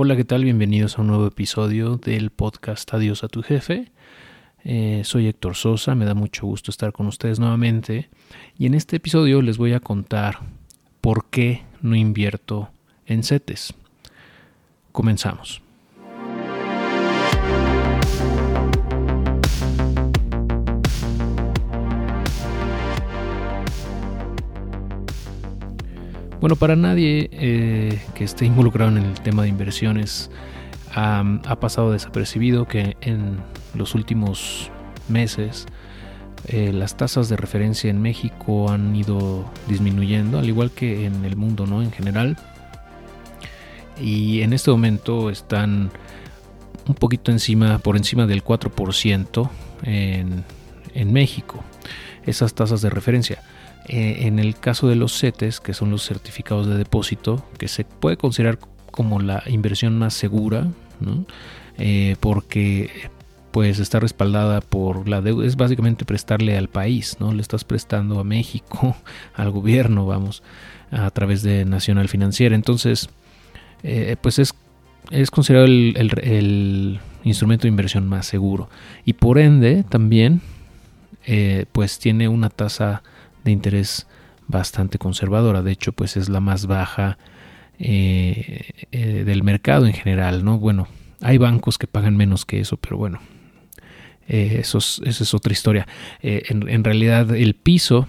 Hola, ¿qué tal? Bienvenidos a un nuevo episodio del podcast Adiós a tu jefe. Eh, soy Héctor Sosa, me da mucho gusto estar con ustedes nuevamente y en este episodio les voy a contar por qué no invierto en CETES. Comenzamos. Bueno, para nadie eh, que esté involucrado en el tema de inversiones ha pasado desapercibido que en los últimos meses eh, las tasas de referencia en México han ido disminuyendo, al igual que en el mundo ¿no? en general. Y en este momento están un poquito encima, por encima del 4% en, en México, esas tasas de referencia. Eh, en el caso de los CETES, que son los certificados de depósito, que se puede considerar como la inversión más segura, eh, porque pues está respaldada por la deuda, es básicamente prestarle al país, ¿no? Le estás prestando a México, al gobierno, vamos, a través de Nacional Financiera. Entonces, eh, pues es, es considerado el, instrumento de inversión más seguro. Y por ende, también, pues tiene una tasa de interés bastante conservadora. De hecho, pues es la más baja eh, eh, del mercado en general, ¿no? Bueno, hay bancos que pagan menos que eso, pero bueno, eh, eso es, otra historia. En, realidad, el piso,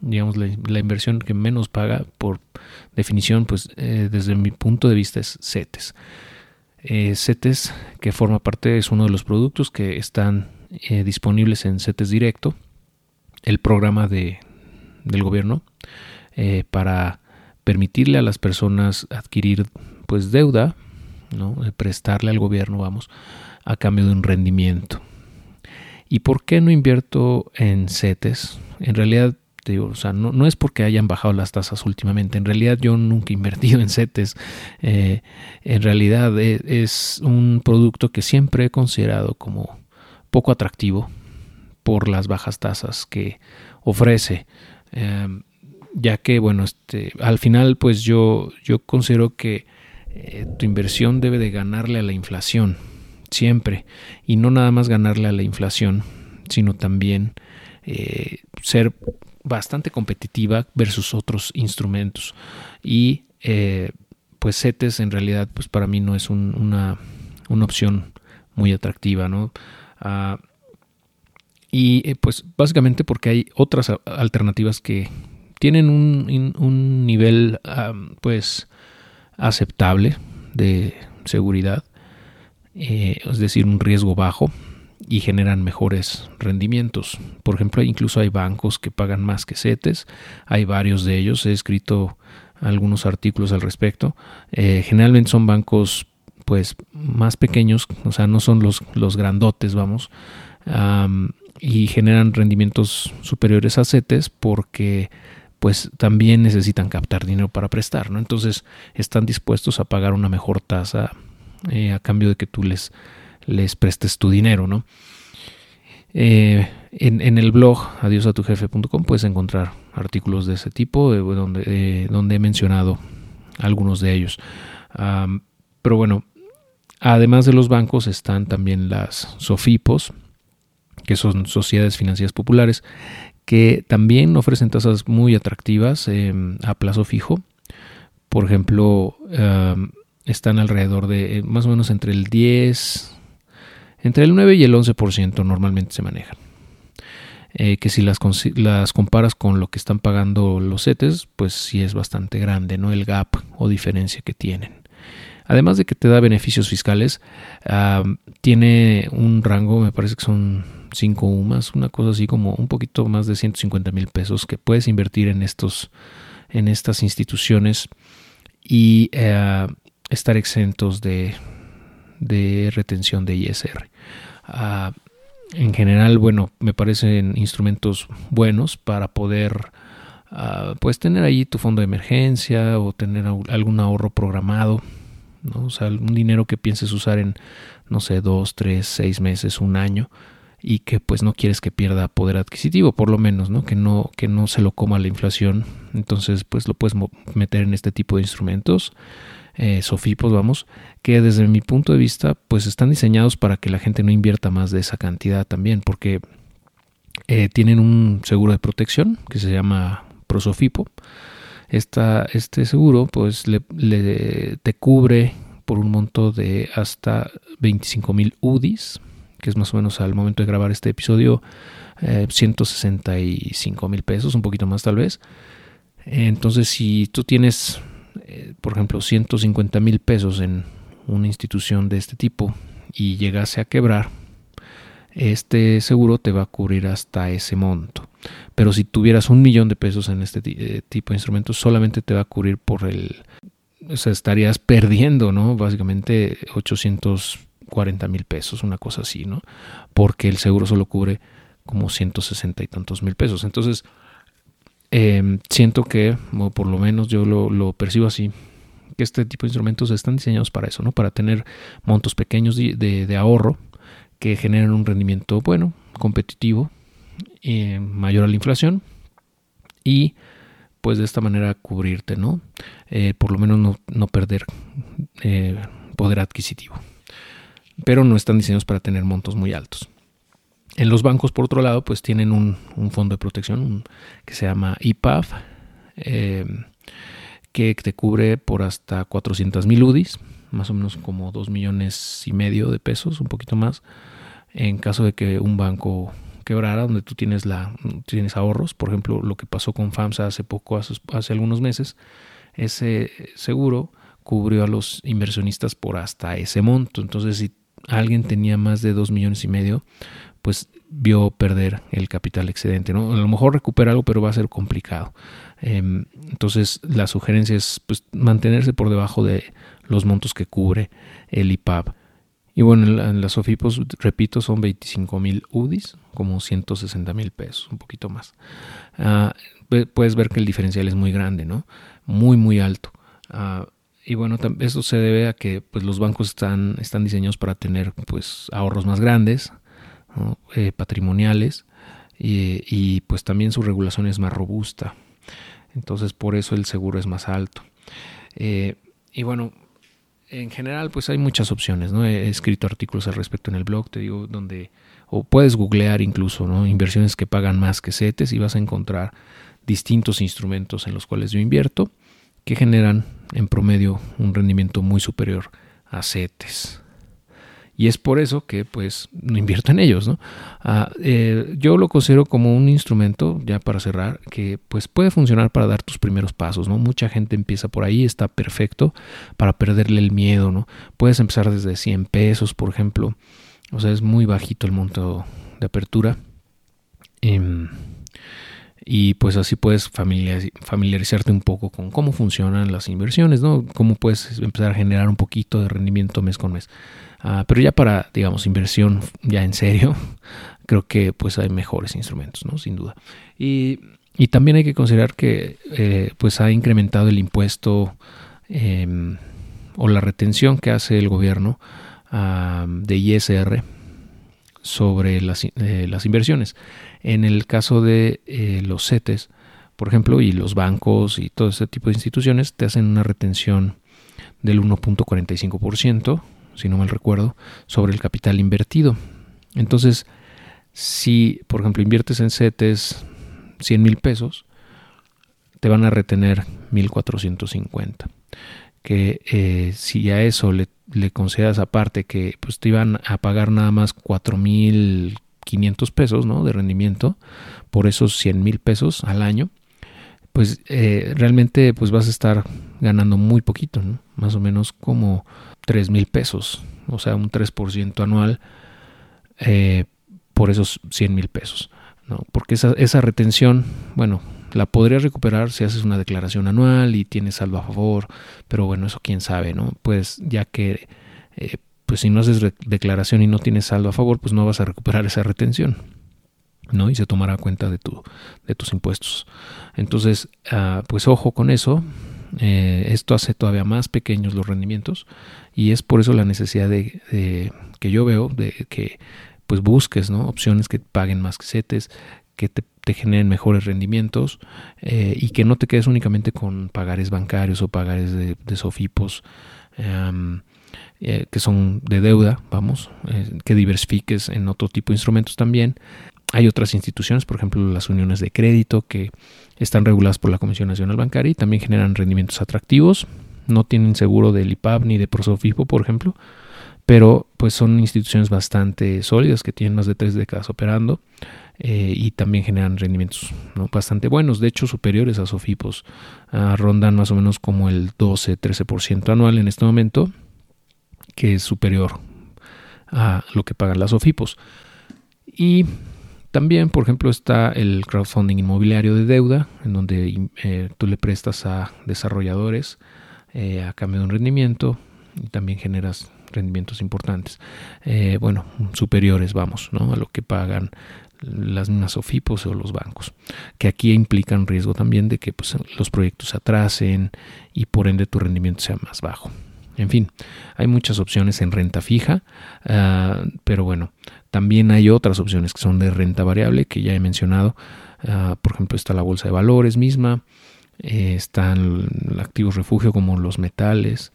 digamos, la, inversión que menos paga, por definición, pues desde mi punto de vista es CETES. CETES, que forma parte, es uno de los productos que están disponibles en CETES Directo, el programa de, del gobierno eh, para permitirle a las personas adquirir pues deuda, ¿no? Eh, prestarle al gobierno, vamos, a cambio de un rendimiento. ¿Y por qué no invierto en CETES? En realidad, digo, o sea, no, no, es porque hayan bajado las tasas últimamente. En realidad yo nunca he invertido en CETES. Eh, en realidad es, es, un producto que siempre he considerado como poco atractivo por las bajas tasas que ofrece. Em, ya que, bueno, este, al final, pues yo, yo considero que eh, tu inversión debe de ganarle a la inflación, siempre, y no nada más ganarle a la inflación, sino también eh, ser bastante competitiva versus otros instrumentos. Y eh, pues CETES en realidad, pues para mí no es una, una, opción muy atractiva, ¿no? Ah, y eh, pues básicamente porque hay otras alternativas que tienen un, nivel pues aceptable de seguridad, eh, es decir, un riesgo bajo y generan mejores rendimientos. Por ejemplo, incluso hay bancos que pagan más que CETES, hay varios de ellos, he escrito algunos artículos al respecto. Eh, generalmente son bancos pues más pequeños, o sea, no son los, los grandotes, vamos y generan rendimientos superiores a CETES porque pues también necesitan captar dinero para prestar, ¿no? Entonces están dispuestos a pagar una mejor tasa eh, a cambio de que tú les, les prestes tu dinero, ¿no? Eh, en, el blog adiosatujefe.com puedes encontrar artículos de ese tipo donde, donde he mencionado algunos de ellos. pero bueno, además de los bancos están también las SOFIPOS, que son sociedades financieras populares, que también ofrecen tasas muy atractivas em, a plazo fijo. Por ejemplo, em, están alrededor de eh, más o menos entre el 10, entre el 9 y el 11% normalmente se manejan. Eh, que si las, las, comparas con lo que están pagando los CETES, pues sí es bastante grande, ¿no? El gap o diferencia que tienen. Además de que te da beneficios fiscales, tiene un rango, me parece que son 5 UMAS, una cosa así como un poquito más de 150 mil pesos que puedes invertir en, estos, en estas instituciones y eh, estar exentos de, de, retención de ISR. Ah, en general, bueno, me parecen instrumentos buenos para poder ah, pues tener ahí tu fondo de emergencia o tener algún ahorro programado ¿no? O sea, un dinero que pienses usar en, no sé, dos, tres, seis meses, un año, y que pues no quieres que pierda poder adquisitivo, por lo menos, ¿no? Que no, que no se lo coma la inflación. Entonces, pues lo puedes meter en este tipo de instrumentos. eh, Sofipos, vamos, que desde mi punto de vista, pues están diseñados para que la gente no invierta más de esa cantidad también, porque eh, tienen un seguro de protección que se llama Prosofipo. Esta, este seguro, pues, le, te cubre por un monto de hasta 25 mil UDIs, que es más o menos al momento de grabar este episodio, 165 eh, mil pesos, un poquito más tal vez. Entonces, si tú tienes, eh, por ejemplo, 150 mil pesos en una institución de este tipo y llegase a quebrar, este seguro te va a cubrir hasta ese monto. Pero si tuvieras un millón de pesos en este eh, tipo de instrumentos, solamente te va a cubrir por el... O sea, estarías perdiendo, ¿no? Básicamente 840 mil pesos, una cosa así, ¿no? Porque el seguro solo cubre como 160 y tantos mil pesos. Entonces, em, siento que, o por lo menos yo lo, percibo así, que este tipo de instrumentos están diseñados para eso, ¿no? Para tener montos pequeños de, ahorro que generen un rendimiento bueno, competitivo, eh, mayor a la inflación y pues de esta manera cubrirte, ¿no? Eh, por lo menos no, perder eh, poder adquisitivo. Pero no están diseñados para tener montos muy altos. En los bancos, por otro lado, pues tienen un, fondo de protección que se llama IPAF, que te cubre por hasta 400 mil UDIs, más o menos como 2 millones y medio de pesos, un poquito más, en caso de que un banco quebrara, donde tú tienes, la, tienes ahorros, por ejemplo, lo que pasó con FAMSA hace poco, hace, algunos meses, ese seguro cubrió a los inversionistas por hasta ese monto. Entonces, si alguien tenía más de 2 millones y medio, pues vio perder el capital excedente. A lo mejor recupera algo, pero va a ser complicado. Em, entonces, la sugerencia es pues, mantenerse por debajo de los montos que cubre el IPAB. Y bueno, en las SOFIPOS, repito, son 25 mil UDIs, como 160 mil pesos, un poquito más. Ah, puedes ver que el diferencial es muy grande, ¿no? Muy, muy alto. Ah, y bueno, eso se debe a que pues, los bancos están, están diseñados para tener pues, ahorros más grandes, eh, patrimoniales y, pues también su regulación es más robusta. Entonces por eso el seguro es más alto. Eh, y bueno, en general pues hay muchas opciones. ¿no? He escrito artículos al respecto en el blog, te digo, donde o puedes googlear incluso ¿no? inversiones que pagan más que CETES y vas a encontrar distintos instrumentos en los cuales yo invierto que generan en promedio un rendimiento muy superior a CETES y es por eso que pues no invierto en ellos. ¿no? Ah, eh, yo lo considero como un instrumento, ya para cerrar, que pues puede funcionar para dar tus primeros pasos. ¿no? Mucha gente empieza por ahí, está perfecto para perderle el miedo. ¿no? Puedes empezar desde 100 pesos, por ejemplo. O sea, es muy bajito el monto de apertura. Em, y pues así puedes familiarizarte un poco con cómo funcionan las inversiones, ¿no? Cómo puedes empezar a generar un poquito de rendimiento mes con mes. Ah, pero ya para, digamos, inversión ya en serio, creo que pues hay mejores instrumentos, ¿no? Sin duda. Y, también hay que considerar que eh, pues ha incrementado el impuesto em, o la retención que hace el gobierno de ISR sobre las, eh, las, inversiones. En el caso de eh, los CETES, por ejemplo, y los bancos y todo ese tipo de instituciones, te hacen una retención del 1.45% si no mal recuerdo, sobre el capital invertido. Entonces, si, por ejemplo, inviertes en CETES 100 mil pesos, te van a retener 1450. Que eh, si a eso le, le concedas aparte que pues, te iban a pagar nada más 4500 pesos ¿no? de rendimiento por esos 100 mil pesos al año, pues eh, realmente pues vas a estar ganando muy poquito, más o menos como 3 mil pesos, o sea, un 3% anual eh, por esos 100 mil pesos. ¿no? Porque esa, esa retención, bueno, la podrías recuperar si haces una declaración anual y tienes saldo a favor, pero bueno, eso quién sabe, ¿no? Pues ya que, eh, pues si no haces declaración y no tienes saldo a favor, pues no vas a recuperar esa retención. ¿no? y se tomará cuenta de, tu, de tus impuestos. Entonces, ah, pues ojo con eso, eh, esto hace todavía más pequeños los rendimientos y es por eso la necesidad de, que yo veo de que pues busques ¿no? opciones que paguen más que CETES, que te, te generen mejores rendimientos eh, y que no te quedes únicamente con pagares bancarios o pagares de, sofipos em, eh, que son de deuda, vamos, eh, que diversifiques en otro tipo de instrumentos también. Hay otras instituciones, por ejemplo las uniones de crédito, que están reguladas por la Comisión Nacional Bancaria y también generan rendimientos atractivos. No tienen seguro del IPAB ni de Prosofipo, por ejemplo, pero pues son instituciones bastante sólidas que tienen más de tres décadas operando eh, y también generan rendimientos bastante buenos, de hecho superiores a Sofipos, ah, rondan más o menos como el 12-13% anual en este momento, que es superior a lo que pagan las Sofipos. Y también, por ejemplo, está el crowdfunding inmobiliario de deuda, en donde eh, tú le prestas a desarrolladores eh, a cambio de un rendimiento y también generas rendimientos importantes, bueno, superiores, vamos, a lo que pagan las mismas OFIPOS o los bancos, que aquí implican riesgo también de que pues, los proyectos se atrasen y por ende tu rendimiento sea más bajo. En fin, hay muchas opciones en renta fija, ah, pero bueno, también hay otras opciones que son de renta variable que ya he mencionado. Ah, por ejemplo, está la bolsa de valores misma, eh, están activos refugio como los metales,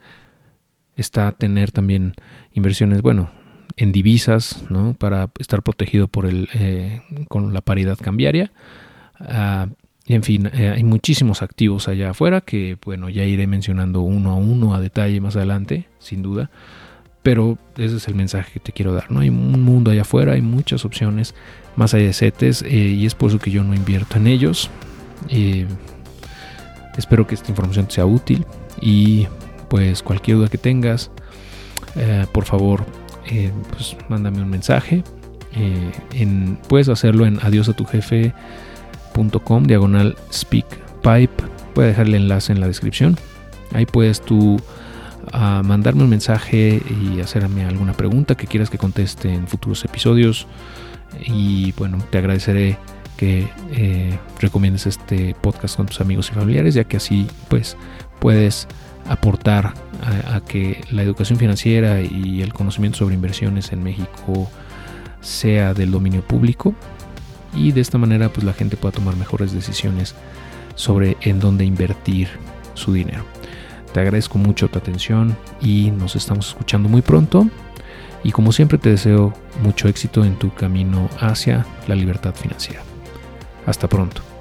está tener también inversiones, bueno, en divisas, ¿no? Para estar protegido por el, eh, con la paridad cambiaria. Ah, en fin, eh, hay muchísimos activos allá afuera que, bueno, ya iré mencionando uno a uno a detalle más adelante, sin duda. Pero ese es el mensaje que te quiero dar, ¿no? Hay un mundo allá afuera, hay muchas opciones más allá de CETES eh, y es por eso que yo no invierto en ellos. espero que esta información te sea útil y pues cualquier duda que tengas, por favor, eh, pues mándame un mensaje. Eh, puedes hacerlo en adiosatujefe.com diagonal speakpipe. Voy a dejar el enlace en la descripción. Ahí puedes tú ah, mandarme un mensaje y hacerme alguna pregunta que quieras que conteste en futuros episodios. Y bueno, te agradeceré que recomiendes este podcast con tus amigos y familiares, ya que así pues puedes aportar a, que la educación financiera y el conocimiento sobre inversiones en México sea del dominio público y de esta manera pues la gente pueda tomar mejores decisiones sobre en dónde invertir su dinero. Te agradezco mucho tu atención y nos estamos escuchando muy pronto y como siempre te deseo mucho éxito en tu camino hacia la libertad financiera. Hasta pronto.